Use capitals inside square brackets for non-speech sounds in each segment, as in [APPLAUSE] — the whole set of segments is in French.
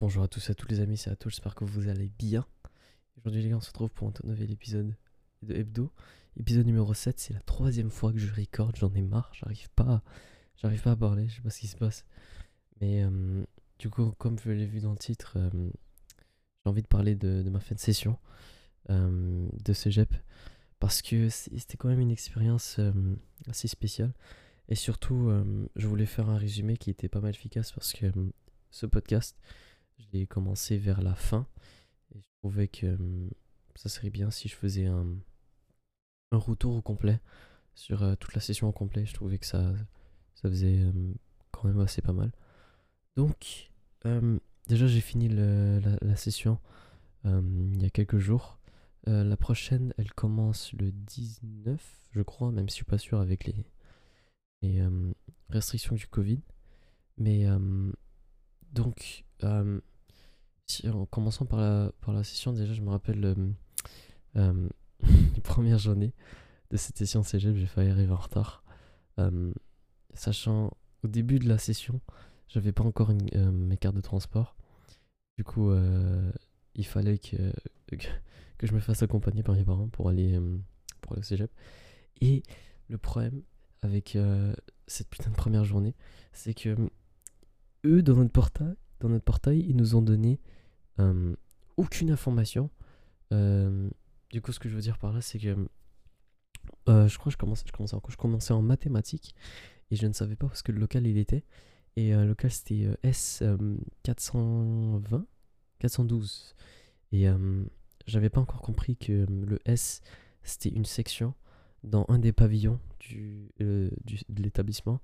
Bonjour à tous et à tous les amis, c'est Ato, j'espère que vous allez bien. Aujourd'hui les gars, on se retrouve pour un tout nouvel épisode de Hebdo. Épisode numéro 7, c'est la troisième fois que je record, j'en ai marre, j'arrive pas, j'arrive pas à parler, je sais pas ce qui se passe. Mais euh, du coup, comme je l'ai vu dans le titre, euh, j'ai envie de parler de, ma fin de session euh, de cégep. Parce que c'était quand même une expérience assez spéciale. Et surtout, je voulais faire un résumé qui était pas mal efficace parce que ce podcast, je l'ai commencé vers la fin. Et je trouvais que ça serait bien si je faisais un, un retour au complet sur euh, toute la session au complet. Je trouvais que ça, ça faisait quand même assez pas mal. Donc, déjà, j'ai fini la, la, session il y a quelques jours. Euh, la prochaine, elle commence le 19, je crois, même si je suis pas sûr avec les, les restrictions du Covid. Mais donc, si, en commençant par la, par la session, déjà, je me rappelle euh, [LAUGHS] les premières journées de cette session cégep, j'ai failli arriver en retard. sachant, au début de la session, j'avais pas encore mes cartes de transport. Du coup, il fallait que, que, je me fasse accompagner par mes parents pour aller, pour aller au cégep. Et le problème avec cette putain de première journée, c'est que eux, dans notre portail, dans notre portail ils nous ont donné aucune information. du coup, ce que je veux dire par là, c'est que je crois que je commençais, je, commençais en, je commençais en mathématiques et je ne savais pas parce que le local il était. Et le local c'était S420, 412. Et j'avais pas encore compris que le S c'était une section dans un des pavillons du de l'établissement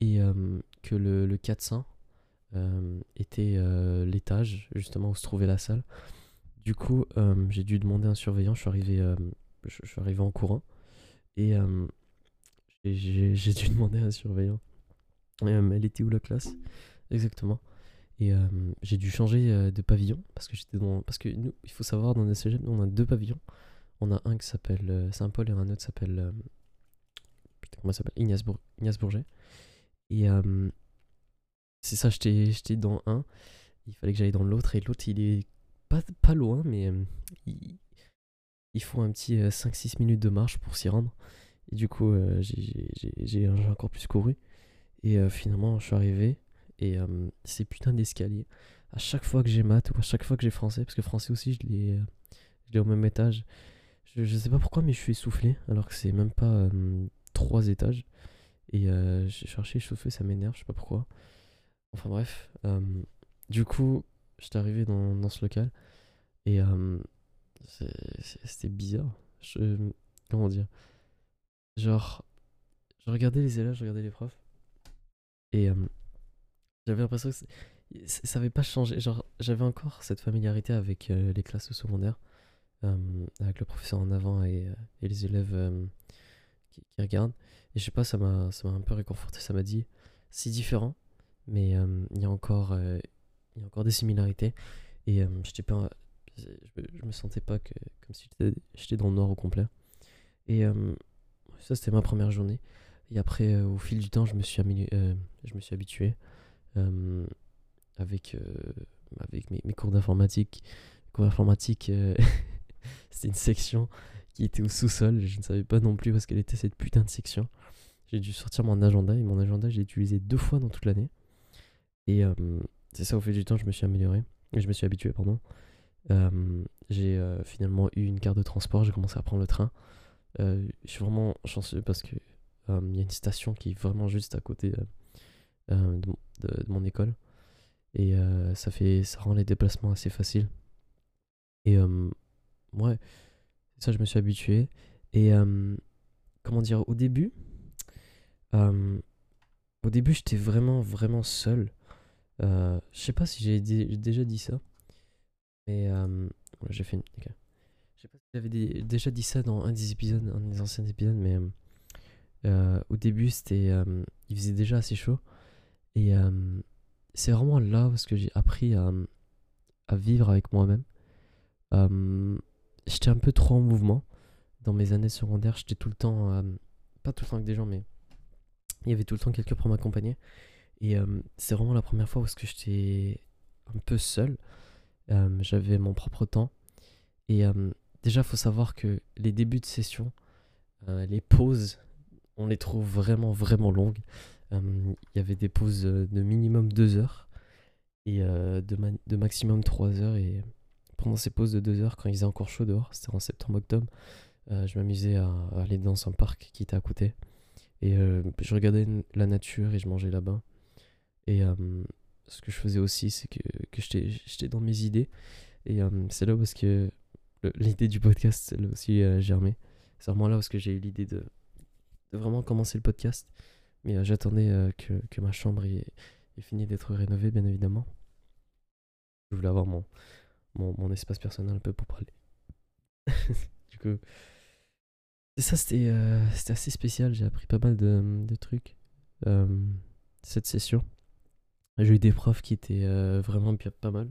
et que le, le 400 était l'étage justement où se trouvait la salle. Du coup, j'ai dû demander un surveillant. Je suis arrivé, je, suis arrivé en courant et j'ai dû [LAUGHS] demander un surveillant. elle était où la classe? Exactement. Et j'ai dû changer de pavillon parce que j'étais dans. Parce que nous, il faut savoir, dans le cégep, on a deux pavillons. On a un qui s'appelle Saint-Paul et un autre s'appelle. comment s'appelle? Ignace, Ignace Bourget. Et c'est ça, j'étais dans un. Il fallait que j'aille dans l'autre. Et l'autre, il est pas, pas loin, mais il, il, faut un petit 5-6 minutes de marche pour s'y rendre. Et du coup, j'ai encore plus couru. Et finalement, je suis arrivé. Et ces putains d'escaliers, à chaque fois que j'ai maths ou à chaque fois que j'ai français, parce que français aussi, je l'ai au même étage. Je, je, sais pas pourquoi, mais je suis essoufflé, alors que c'est même pas trois étages. Et euh, j'ai cherché chauffer, ça m'énerve, je sais pas pourquoi. Enfin bref. du coup, j'étais arrivé dans, ce local. Et c'était bizarre. Comment dire? Genre, je regardais les élèves, je regardais les profs. Et j'avais l'impression que ça avait pas changé. Genre, j'avais encore cette familiarité avec euh, les classes secondaires, euh, avec le professeur en avant et, euh, et les élèves qui, qui, regardent. Et je sais pas, ça m'a un peu réconforté. Ça m'a dit, c'est différent, mais il y a encore, il y a encore des similarités. Et j'étais pas, je, je, me sentais pas que, comme si j'étais dans le noir au complet. Et ça, c'était ma première journée. Et après, au fil du temps, je me suis, je me suis habitué euh, avec, euh, avec mes, mes cours d'informatique. Cours d'informatique, euh, [LAUGHS] c'était une section qui était au sous-sol. Je ne savais pas non plus parce qu'elle était cette putain de section. J'ai dû sortir mon agenda et mon agenda, j'ai utilisé deux fois dans toute l'année. Et c'est ça, au fil du temps, je me suis amélioré. Je me suis habitué, pardon. j'ai finalement eu une carte de transport, j'ai commencé à prendre le train. je suis vraiment chanceux parce que il y a une station qui est vraiment juste à côté de, mon école. Et ça, fait, ça rend les déplacements assez faciles. Et ouais, ça je me suis habitué. Et comment dire, au début, au début j'étais vraiment, vraiment seul. Je sais pas si j'ai déjà dit ça. Mais j'ai fait une... Je sais pas si j'avais déjà dit ça dans un des épisodes, un des anciens épisodes, mais au début c'était, il faisait déjà assez chaud. Et c'est vraiment là parce que j'ai appris à, à, vivre avec moi-même. j'étais un peu trop en mouvement. Dans mes années secondaires, j'étais tout le temps, pas tout le temps avec des gens, mais il y avait tout le temps quelqu'un pour m'accompagner. Et c'est vraiment la première fois où j'étais un peu seul. Euh, j'avais mon propre temps. Et euh, déjà, il faut savoir que les débuts de session, euh, les pauses, on les trouve vraiment, vraiment longues. Il y avait des pauses de minimum 2 heures et de, de, maximum 3 heures. Et pendant ces pauses de 2 heures, quand il faisait encore chaud dehors, c'était en septembre-octobre, je m'amusais à, aller dans un parc qui était à côté. Et je regardais la nature et je mangeais là-bas. Et ce que je faisais aussi, c'est que, que j'étais dans mes idées. Et c'est là est-ce que l'idée du podcast, elle aussi euh, germé. C'est vraiment là où que j'ai eu l'idée de, vraiment commencer le podcast. Mais euh, j'attendais euh, que, que, ma chambre ait, fini d'être rénovée, bien évidemment. Je voulais avoir mon, mon, mon espace personnel un peu pour parler. [LAUGHS] du coup, ça, c'était assez spécial. J'ai appris pas mal de trucs cette session. J'ai eu des profs qui étaient vraiment pas mal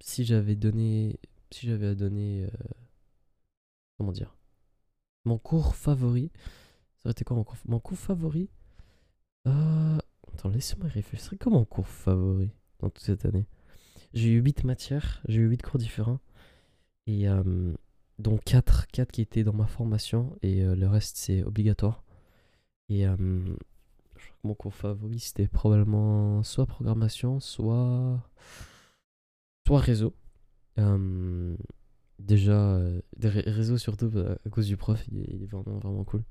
si j'avais donné. Si j'avais à donner. Euh, comment dire Mon cours favori. Ça aurait été quoi mon cours Mon cours favori? Euh, Attends, laissez-moi réfléchir. Quoi mon cours favori dans toute cette année? J'ai eu 8 matières, j'ai eu 8 cours différents. Et euh, dont 4, 4 qui étaient dans ma formation. Et le reste, c'est obligatoire. Et je crois que mon cours favori, c'était probablement soit programmation, soit soit réseau. Euh, déjà, euh, surtout bah, à cause du prof, il est, vraiment, vraiment cool.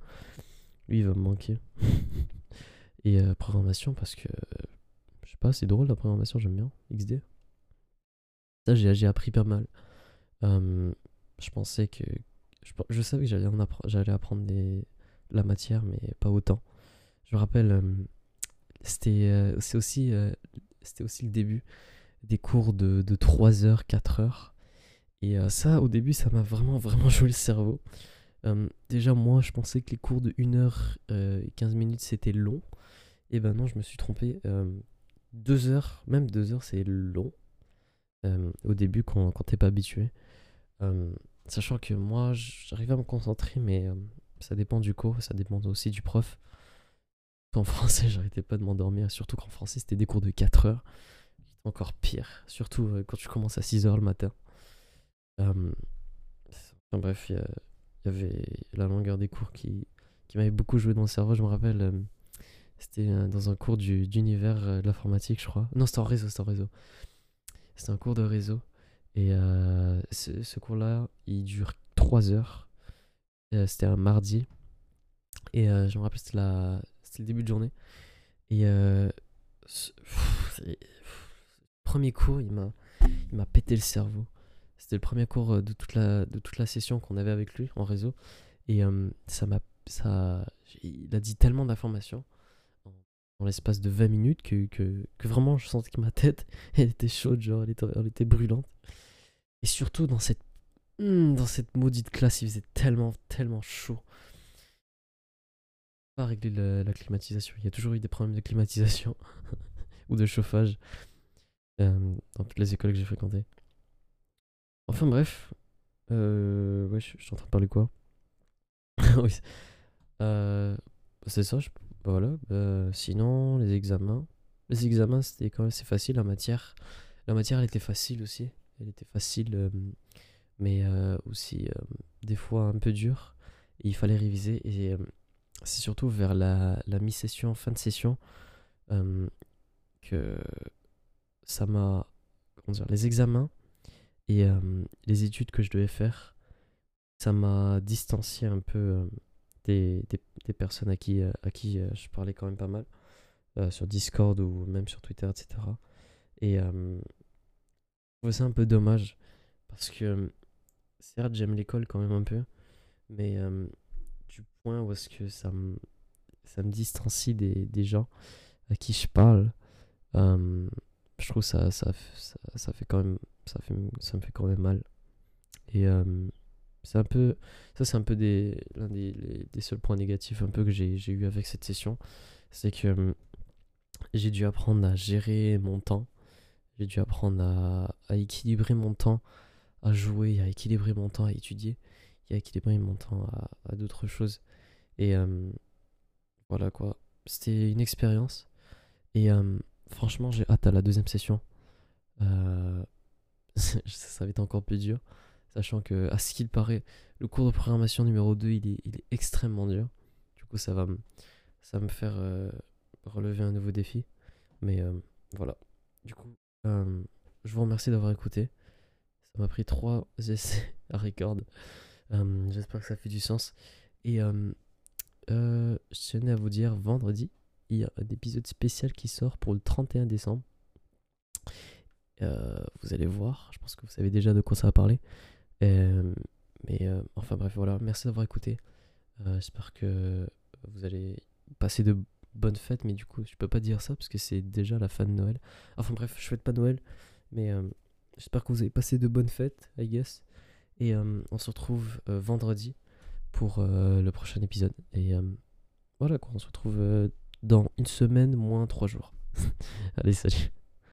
Lui, il va me manquer. [LAUGHS] Et euh, programmation, parce que je sais pas, c'est drôle la programmation, j'aime bien. XD. Ça, j'ai appris pas mal. je pensais que. Je, savais que j'allais j'allais apprendre des, la matière, mais pas autant. Je me rappelle, c'était c'est aussi, c'était aussi le début des cours de, de 3 heures, 4 heures. Et euh, ça, au début, ça m'a vraiment, vraiment [LAUGHS] joué le cerveau. Euh, déjà, moi, je pensais que les cours de 1 heure euh, et 15 minutes, c'était long. Et ben non, je me suis trompé. 2 heures, même 2 heures, c'est long. au début, quand, quand t'es pas habitué. sachant que moi, j'arrive à me concentrer, mais ça dépend du cours, ça dépend aussi du prof. En [LAUGHS] français, j'arrêtais pas de m'endormir, surtout qu'en français, c'était des cours de 4 heures encore pire. Surtout euh, quand tu commences à 6h le matin. enfin, bref, il y, avait la longueur des cours qui, qui m'avait beaucoup joué dans le cerveau. Je me rappelle, euh, c'était euh, dans un cours d'univers de l'informatique, je crois. Non, c'était en réseau, c'était en réseau. C'était un cours de réseau. Et ce, ce cours-là, il dure 3 heures. c'était un mardi. Et je me rappelle, c'était le début de journée. Et premier cours, il m'a, il m'a pété le cerveau. C'était le premier cours euh, de toute la, de toute la session qu'on avait avec lui en réseau. Et euh, ça m'a, ça, il a dit tellement d'informations dans l'espace de 20 minutes que, que, que, vraiment je sentais que ma tête, [LAUGHS] elle était chaude, genre elle était, elle était brûlante. Et surtout dans cette, hmm, dans cette maudite classe, il faisait tellement, tellement chaud. Pas régler la, la climatisation. Il y a toujours eu des problèmes de climatisation [LAUGHS] ou de chauffage. Euh, dans toutes les écoles que j'ai fréquentées. Enfin bref, euh, ouais, je, suis en train de parler quoi? [LAUGHS] Oui, euh, c'est ça. Je, bah voilà. Sinon, les examens, les examens c'était quand même assez facile. La matière, la matière, elle était facile aussi. Elle était facile, mais aussi des fois un peu dure. Il fallait réviser. Et c'est surtout vers la, la mi-session, fin de session, que ça m'a. Comment dire Les examens et euh, les études que je devais faire, ça m'a distancié un peu euh, des, des, personnes à qui, euh, à qui je parlais quand même pas mal, sur Discord ou même sur Twitter, etc. Et je trouvais ça un peu dommage parce que certes, j'aime l'école quand même un peu, mais point où est-ce que ça me, distancie des, gens à qui je parle. Je trouve ça, ça, fait quand même ça, me fait quand même mal. Et euh, c'est un peu ça c'est un peu l'un des, seuls points négatifs un peu que j'ai eu avec cette session. C'est que euh, j'ai dû apprendre à gérer mon temps. J'ai dû apprendre à, équilibrer mon temps à jouer à équilibrer mon temps à étudier et à équilibrer mon temps à d'autres choses et euh, voilà quoi c'était une expérience et franchement, j'ai hâte à la deuxième session. Euh, [LAUGHS] ça va être encore plus dur. Sachant que, à ce qu'il paraît, le cours de programmation numéro 2, il est, il est extrêmement dur. Du coup, ça va me, ça va me faire euh, relever un nouveau défi. Mais euh, voilà. Du coup, euh, je vous remercie d'avoir écouté. Ça m'a pris trois essais [LAUGHS] à record. Euh, J'espère que ça fait du sens. Et euh, je à vous dire, vendredi, il y a un épisode spécial qui sort pour le 31 décembre. Euh, vous allez voir, je pense que vous savez déjà de quoi ça va parler. Euh, mais euh, enfin bref, voilà, merci d'avoir écouté. J'espère que vous allez passer de bonnes fêtes, mais du coup, je peux pas dire ça parce que c'est déjà la fin de Noël. Enfin bref, je fête pas Noël, mais j'espère que vous avez passé de bonnes fêtes, I guess. Et on se retrouve vendredi pour euh, le prochain épisode. Et euh, voilà quoi, on se retrouve euh, dans une semaine moins trois jours. [LAUGHS] Allez, salut.